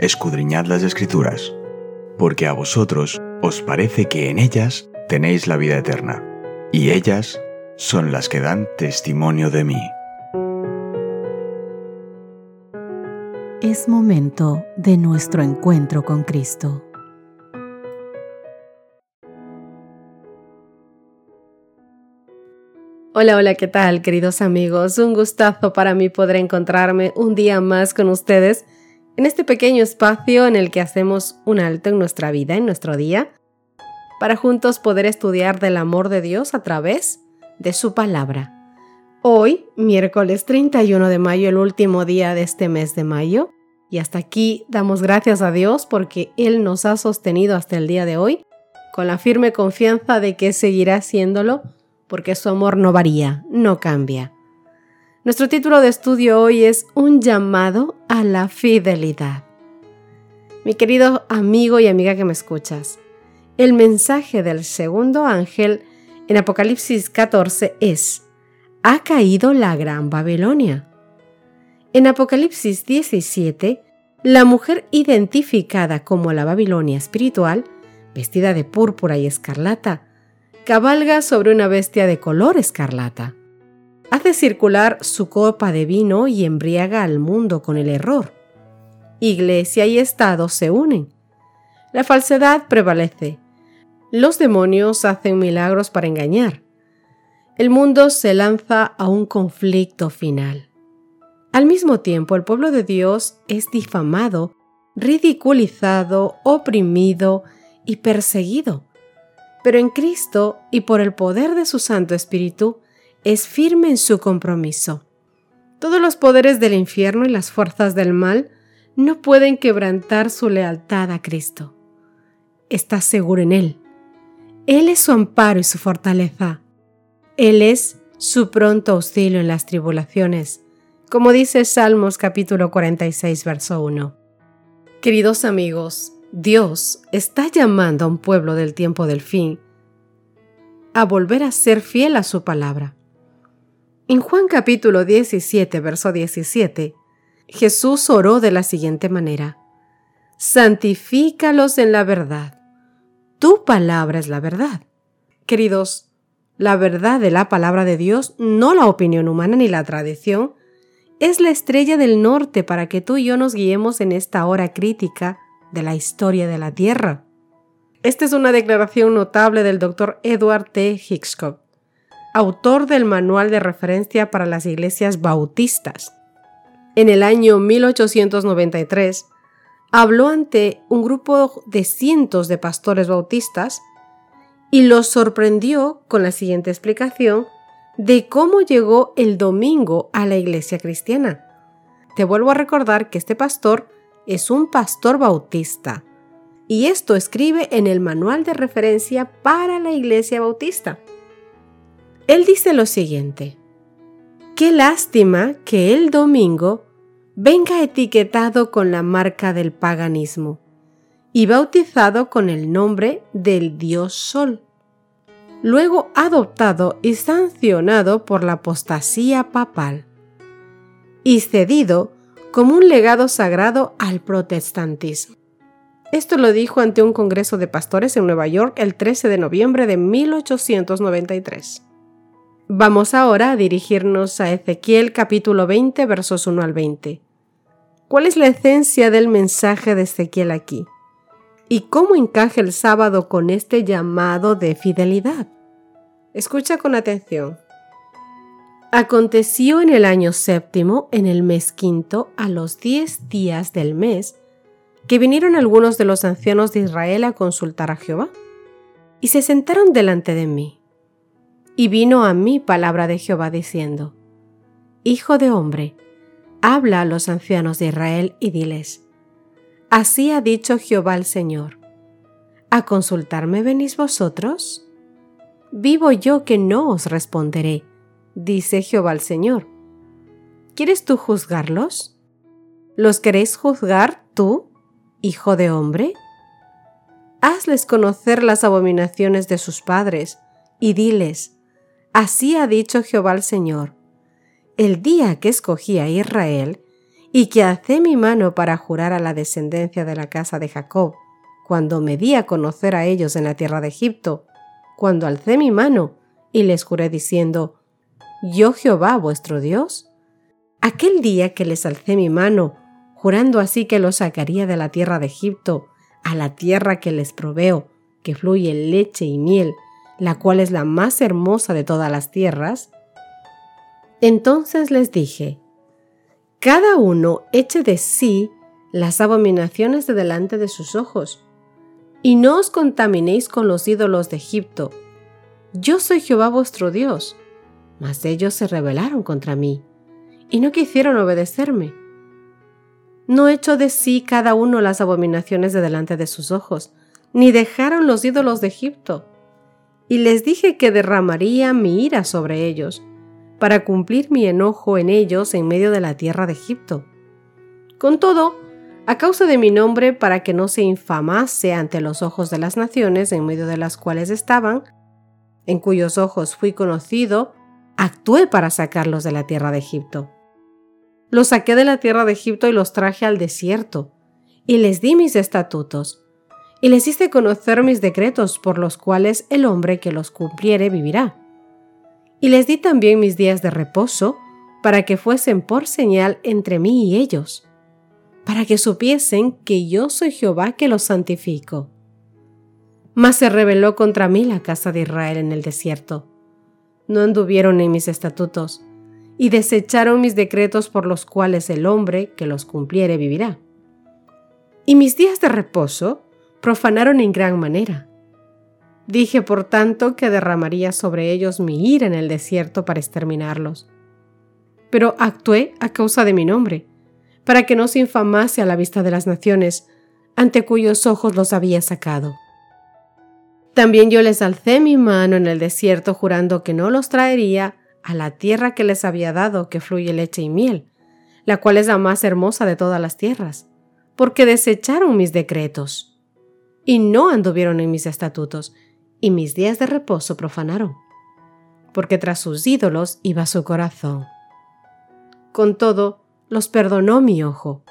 escudriñad las escrituras, porque a vosotros os parece que en ellas tenéis la vida eterna, y ellas son las que dan testimonio de mí. Es momento de nuestro encuentro con Cristo. Hola, hola, ¿qué tal queridos amigos? Un gustazo para mí poder encontrarme un día más con ustedes en este pequeño espacio en el que hacemos un alto en nuestra vida, en nuestro día, para juntos poder estudiar del amor de Dios a través de su palabra. Hoy, miércoles 31 de mayo, el último día de este mes de mayo, y hasta aquí damos gracias a Dios porque Él nos ha sostenido hasta el día de hoy, con la firme confianza de que seguirá haciéndolo, porque su amor no varía, no cambia. Nuestro título de estudio hoy es Un llamado a la fidelidad. Mi querido amigo y amiga que me escuchas, el mensaje del segundo ángel en Apocalipsis 14 es, ha caído la gran Babilonia. En Apocalipsis 17, la mujer identificada como la Babilonia espiritual, vestida de púrpura y escarlata, cabalga sobre una bestia de color escarlata hace circular su copa de vino y embriaga al mundo con el error. Iglesia y Estado se unen. La falsedad prevalece. Los demonios hacen milagros para engañar. El mundo se lanza a un conflicto final. Al mismo tiempo, el pueblo de Dios es difamado, ridiculizado, oprimido y perseguido. Pero en Cristo y por el poder de su Santo Espíritu, es firme en su compromiso. Todos los poderes del infierno y las fuerzas del mal no pueden quebrantar su lealtad a Cristo. Está seguro en Él. Él es su amparo y su fortaleza. Él es su pronto auxilio en las tribulaciones, como dice Salmos capítulo 46, verso 1. Queridos amigos, Dios está llamando a un pueblo del tiempo del fin a volver a ser fiel a su palabra. En Juan capítulo 17, verso 17, Jesús oró de la siguiente manera, Santifícalos en la verdad. Tu palabra es la verdad. Queridos, la verdad de la palabra de Dios, no la opinión humana ni la tradición, es la estrella del norte para que tú y yo nos guiemos en esta hora crítica de la historia de la Tierra. Esta es una declaración notable del doctor Edward T. Hitchcock autor del Manual de Referencia para las Iglesias Bautistas. En el año 1893, habló ante un grupo de cientos de pastores bautistas y los sorprendió con la siguiente explicación de cómo llegó el domingo a la iglesia cristiana. Te vuelvo a recordar que este pastor es un pastor bautista y esto escribe en el manual de referencia para la iglesia bautista. Él dice lo siguiente, qué lástima que el domingo venga etiquetado con la marca del paganismo y bautizado con el nombre del dios Sol, luego adoptado y sancionado por la apostasía papal y cedido como un legado sagrado al protestantismo. Esto lo dijo ante un congreso de pastores en Nueva York el 13 de noviembre de 1893. Vamos ahora a dirigirnos a Ezequiel capítulo 20 versos 1 al 20. ¿Cuál es la esencia del mensaje de Ezequiel aquí? ¿Y cómo encaja el sábado con este llamado de fidelidad? Escucha con atención. Aconteció en el año séptimo, en el mes quinto, a los diez días del mes, que vinieron algunos de los ancianos de Israel a consultar a Jehová, y se sentaron delante de mí y vino a mí palabra de Jehová diciendo, Hijo de hombre, habla a los ancianos de Israel y diles, Así ha dicho Jehová el Señor, ¿a consultarme venís vosotros? Vivo yo que no os responderé, dice Jehová el Señor. ¿Quieres tú juzgarlos? ¿Los queréis juzgar tú, hijo de hombre? Hazles conocer las abominaciones de sus padres, y diles, Así ha dicho Jehová el Señor. El día que escogí a Israel, y que alcé mi mano para jurar a la descendencia de la casa de Jacob, cuando me di a conocer a ellos en la tierra de Egipto, cuando alcé mi mano y les juré diciendo, Yo Jehová vuestro Dios. Aquel día que les alcé mi mano, jurando así que los sacaría de la tierra de Egipto, a la tierra que les proveo, que fluye leche y miel, la cual es la más hermosa de todas las tierras, entonces les dije, cada uno eche de sí las abominaciones de delante de sus ojos, y no os contaminéis con los ídolos de Egipto. Yo soy Jehová vuestro Dios. Mas ellos se rebelaron contra mí, y no quisieron obedecerme. No echó de sí cada uno las abominaciones de delante de sus ojos, ni dejaron los ídolos de Egipto. Y les dije que derramaría mi ira sobre ellos, para cumplir mi enojo en ellos en medio de la tierra de Egipto. Con todo, a causa de mi nombre, para que no se infamase ante los ojos de las naciones en medio de las cuales estaban, en cuyos ojos fui conocido, actué para sacarlos de la tierra de Egipto. Los saqué de la tierra de Egipto y los traje al desierto, y les di mis estatutos, y les hice conocer mis decretos por los cuales el hombre que los cumpliere vivirá y les di también mis días de reposo para que fuesen por señal entre mí y ellos, para que supiesen que yo soy Jehová que los santifico. Mas se rebeló contra mí la casa de Israel en el desierto. No anduvieron en mis estatutos, y desecharon mis decretos por los cuales el hombre que los cumpliere vivirá. Y mis días de reposo profanaron en gran manera Dije, por tanto, que derramaría sobre ellos mi ira en el desierto para exterminarlos. Pero actué a causa de mi nombre, para que no se infamase a la vista de las naciones, ante cuyos ojos los había sacado. También yo les alcé mi mano en el desierto, jurando que no los traería a la tierra que les había dado, que fluye leche y miel, la cual es la más hermosa de todas las tierras, porque desecharon mis decretos y no anduvieron en mis estatutos, y mis días de reposo profanaron, porque tras sus ídolos iba su corazón. Con todo, los perdonó mi ojo,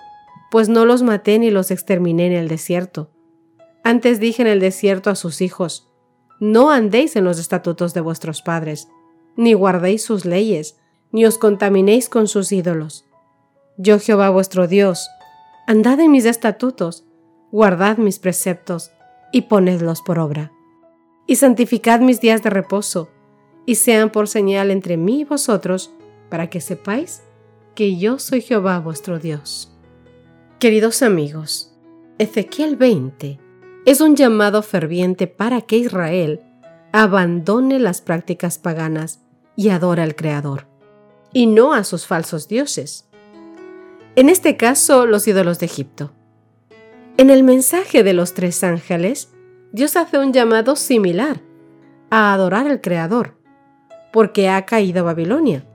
pues no los maté ni los exterminé en el desierto. Antes dije en el desierto a sus hijos, no andéis en los estatutos de vuestros padres, ni guardéis sus leyes, ni os contaminéis con sus ídolos. Yo Jehová vuestro Dios, andad en mis estatutos, guardad mis preceptos, y ponedlos por obra y santificad mis días de reposo, y sean por señal entre mí y vosotros, para que sepáis que yo soy Jehová vuestro Dios. Queridos amigos, Ezequiel 20 es un llamado ferviente para que Israel abandone las prácticas paganas y adore al Creador, y no a sus falsos dioses. En este caso, los ídolos de Egipto. En el mensaje de los tres ángeles, Dios hace un llamado similar a adorar al Creador, porque ha caído Babilonia.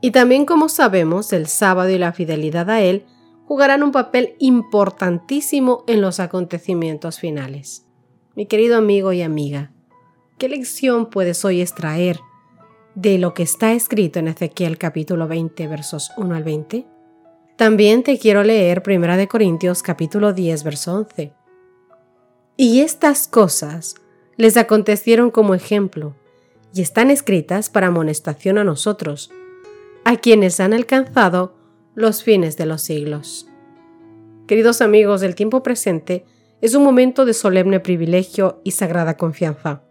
Y también como sabemos, el sábado y la fidelidad a Él jugarán un papel importantísimo en los acontecimientos finales. Mi querido amigo y amiga, ¿qué lección puedes hoy extraer de lo que está escrito en Ezequiel capítulo 20 versos 1 al 20? También te quiero leer 1 Corintios capítulo 10 verso 11 y estas cosas les acontecieron como ejemplo, y están escritas para amonestación a nosotros, a quienes han alcanzado los fines de los siglos. Queridos amigos, el tiempo presente es un momento de solemne privilegio y sagrada confianza.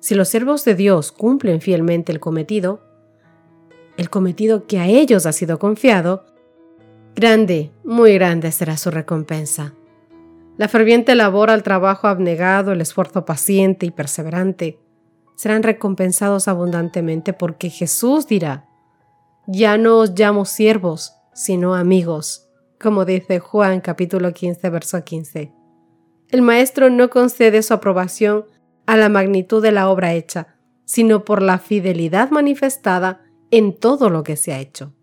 Si los siervos de Dios cumplen fielmente el cometido, el cometido que a ellos ha sido confiado, grande, muy grande será su recompensa. La ferviente labor al trabajo abnegado, el esfuerzo paciente y perseverante serán recompensados abundantemente porque Jesús dirá, ya no os llamo siervos, sino amigos, como dice Juan capítulo 15, verso 15. El Maestro no concede su aprobación a la magnitud de la obra hecha, sino por la fidelidad manifestada en todo lo que se ha hecho.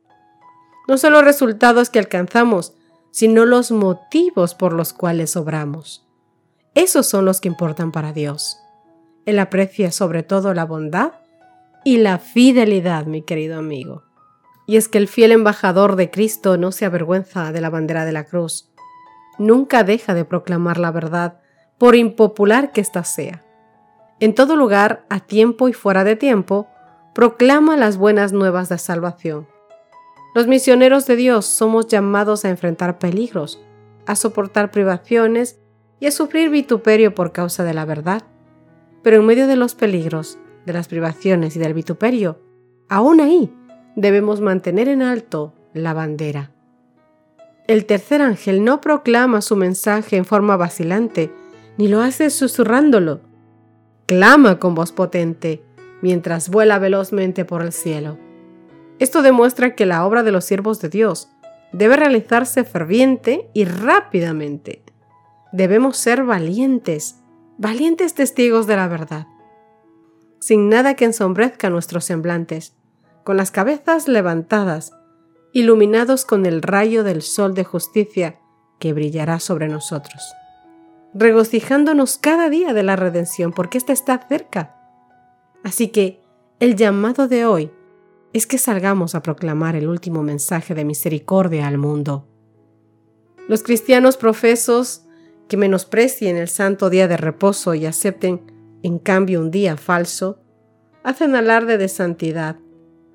No son los resultados que alcanzamos, sino los motivos por los cuales obramos. Esos son los que importan para Dios. Él aprecia sobre todo la bondad y la fidelidad, mi querido amigo. Y es que el fiel embajador de Cristo no se avergüenza de la bandera de la cruz. Nunca deja de proclamar la verdad, por impopular que ésta sea. En todo lugar, a tiempo y fuera de tiempo, proclama las buenas nuevas de salvación. Los misioneros de Dios somos llamados a enfrentar peligros, a soportar privaciones y a sufrir vituperio por causa de la verdad. Pero en medio de los peligros, de las privaciones y del vituperio, aún ahí debemos mantener en alto la bandera. El tercer ángel no proclama su mensaje en forma vacilante, ni lo hace susurrándolo. Clama con voz potente, mientras vuela velozmente por el cielo. Esto demuestra que la obra de los siervos de Dios debe realizarse ferviente y rápidamente. Debemos ser valientes, valientes testigos de la verdad, sin nada que ensombrezca nuestros semblantes, con las cabezas levantadas, iluminados con el rayo del sol de justicia que brillará sobre nosotros, regocijándonos cada día de la redención, porque ésta está cerca. Así que el llamado de hoy es que salgamos a proclamar el último mensaje de misericordia al mundo. Los cristianos profesos que menosprecien el santo día de reposo y acepten en cambio un día falso, hacen alarde de santidad.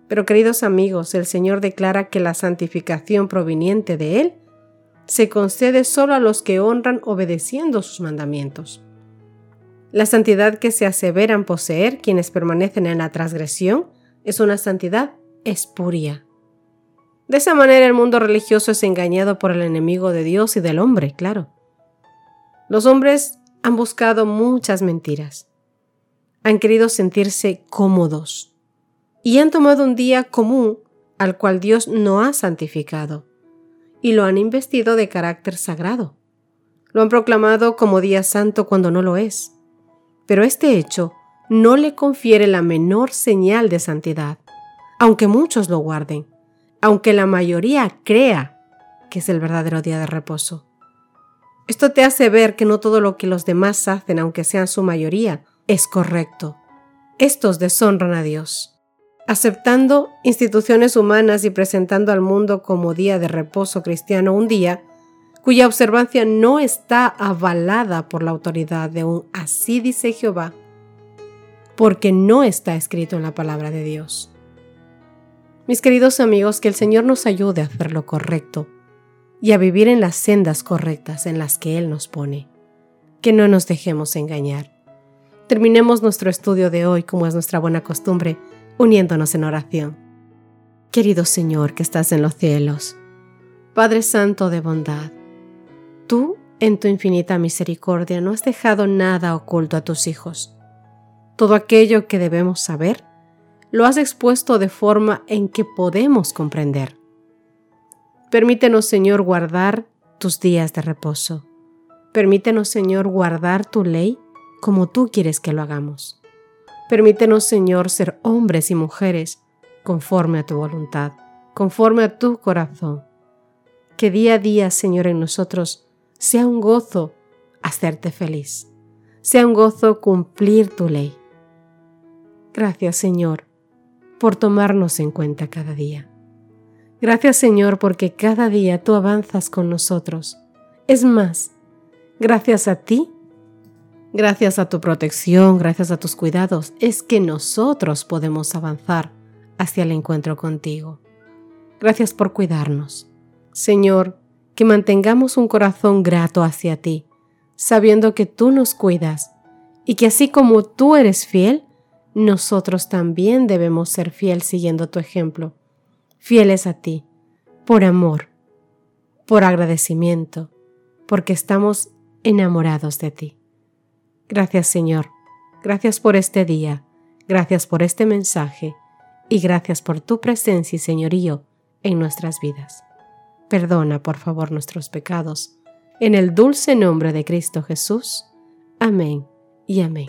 Pero queridos amigos, el Señor declara que la santificación proveniente de Él se concede solo a los que honran obedeciendo sus mandamientos. La santidad que se aseveran poseer quienes permanecen en la transgresión es una santidad espuria. De esa manera el mundo religioso es engañado por el enemigo de Dios y del hombre, claro. Los hombres han buscado muchas mentiras. Han querido sentirse cómodos y han tomado un día común al cual Dios no ha santificado y lo han investido de carácter sagrado. Lo han proclamado como día santo cuando no lo es. Pero este hecho no le confiere la menor señal de santidad, aunque muchos lo guarden, aunque la mayoría crea que es el verdadero día de reposo. Esto te hace ver que no todo lo que los demás hacen, aunque sean su mayoría, es correcto. Estos deshonran a Dios. Aceptando instituciones humanas y presentando al mundo como día de reposo cristiano un día cuya observancia no está avalada por la autoridad de un así dice Jehová, porque no está escrito en la palabra de Dios. Mis queridos amigos, que el Señor nos ayude a hacer lo correcto y a vivir en las sendas correctas en las que Él nos pone. Que no nos dejemos engañar. Terminemos nuestro estudio de hoy, como es nuestra buena costumbre, uniéndonos en oración. Querido Señor que estás en los cielos, Padre Santo de bondad, tú, en tu infinita misericordia, no has dejado nada oculto a tus hijos todo aquello que debemos saber, lo has expuesto de forma en que podemos comprender. Permítenos, Señor, guardar tus días de reposo. Permítenos, Señor, guardar tu ley como tú quieres que lo hagamos. Permítenos, Señor, ser hombres y mujeres conforme a tu voluntad, conforme a tu corazón. Que día a día, Señor, en nosotros sea un gozo hacerte feliz, sea un gozo cumplir tu ley. Gracias Señor por tomarnos en cuenta cada día. Gracias Señor porque cada día tú avanzas con nosotros. Es más, gracias a ti, gracias a tu protección, gracias a tus cuidados, es que nosotros podemos avanzar hacia el encuentro contigo. Gracias por cuidarnos. Señor, que mantengamos un corazón grato hacia ti, sabiendo que tú nos cuidas y que así como tú eres fiel, nosotros también debemos ser fieles siguiendo tu ejemplo, fieles a ti, por amor, por agradecimiento, porque estamos enamorados de ti. Gracias Señor, gracias por este día, gracias por este mensaje y gracias por tu presencia y señorío en nuestras vidas. Perdona por favor nuestros pecados. En el dulce nombre de Cristo Jesús. Amén y amén.